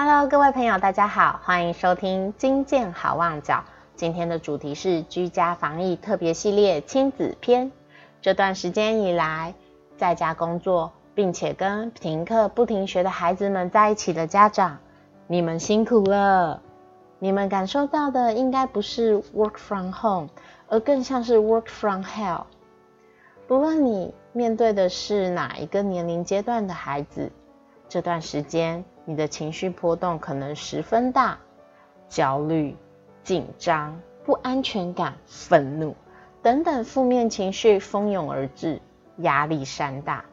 Hello，各位朋友，大家好，欢迎收听金健好旺角。今天的主题是居家防疫特别系列亲子篇。这段时间以来，在家工作并且跟停课不停学的孩子们在一起的家长，你们辛苦了。你们感受到的应该不是 work from home，而更像是 work from hell。不论你面对的是哪一个年龄阶段的孩子，这段时间你的情绪波动可能十分大，焦虑、紧张、不安全感、愤怒等等负面情绪蜂拥而至，压力山大。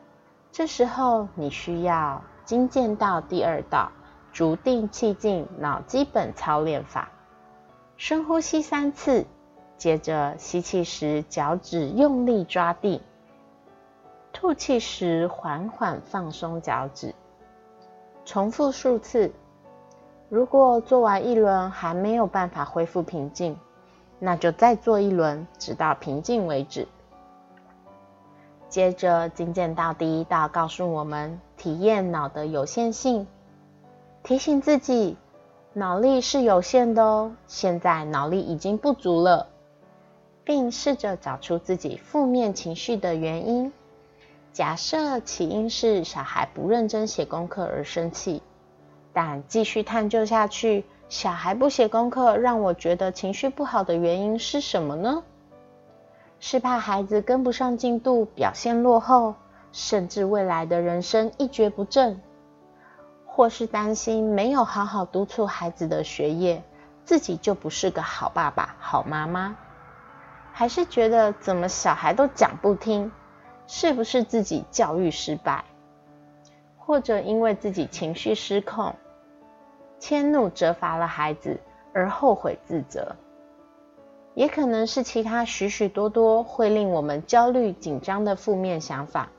这时候你需要精剑道第二道。逐定气静脑基本操练法，深呼吸三次，接着吸气时脚趾用力抓地，吐气时缓缓放松脚趾，重复数次。如果做完一轮还没有办法恢复平静，那就再做一轮，直到平静为止。接着，精简到第一道，告诉我们体验脑的有限性。提醒自己，脑力是有限的哦。现在脑力已经不足了，并试着找出自己负面情绪的原因。假设起因是小孩不认真写功课而生气，但继续探究下去，小孩不写功课让我觉得情绪不好的原因是什么呢？是怕孩子跟不上进度，表现落后，甚至未来的人生一蹶不振。或是担心没有好好督促孩子的学业，自己就不是个好爸爸、好妈妈；还是觉得怎么小孩都讲不听，是不是自己教育失败？或者因为自己情绪失控，迁怒责罚了孩子而后悔自责，也可能是其他许许多多会令我们焦虑紧张的负面想法。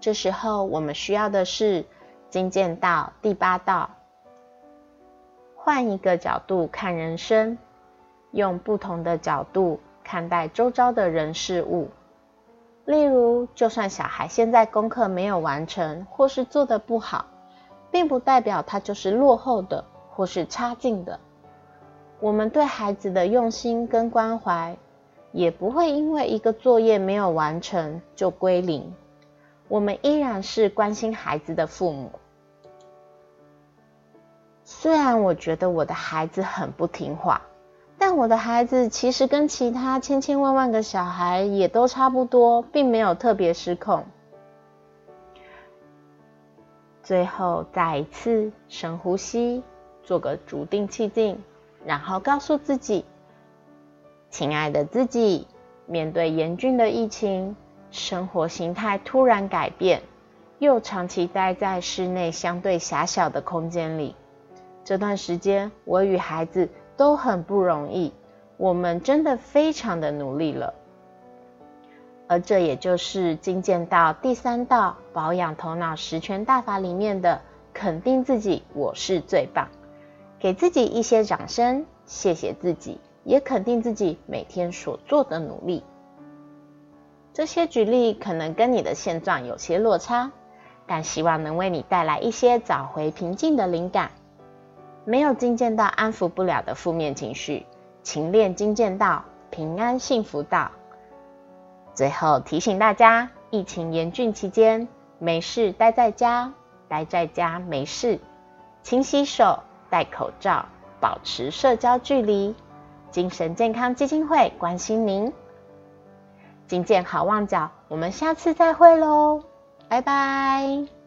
这时候我们需要的是。金剑道第八道，换一个角度看人生，用不同的角度看待周遭的人事物。例如，就算小孩现在功课没有完成，或是做的不好，并不代表他就是落后的，或是差劲的。我们对孩子的用心跟关怀，也不会因为一个作业没有完成就归零。我们依然是关心孩子的父母。虽然我觉得我的孩子很不听话，但我的孩子其实跟其他千千万万个小孩也都差不多，并没有特别失控。最后再一次深呼吸，做个逐定气静，然后告诉自己：“亲爱的自己，面对严峻的疫情，生活形态突然改变，又长期待在室内相对狭小的空间里。”这段时间，我与孩子都很不容易，我们真的非常的努力了。而这也就是精进到第三道保养头脑十全大法里面的肯定自己，我是最棒，给自己一些掌声，谢谢自己，也肯定自己每天所做的努力。这些举例可能跟你的现状有些落差，但希望能为你带来一些找回平静的灵感。没有精见到安抚不了的负面情绪，勤练精见道，平安幸福道。最后提醒大家，疫情严峻期间，没事待在家，待在家没事，勤洗手，戴口罩，保持社交距离。精神健康基金会关心您，金见好望角，我们下次再会喽，拜拜。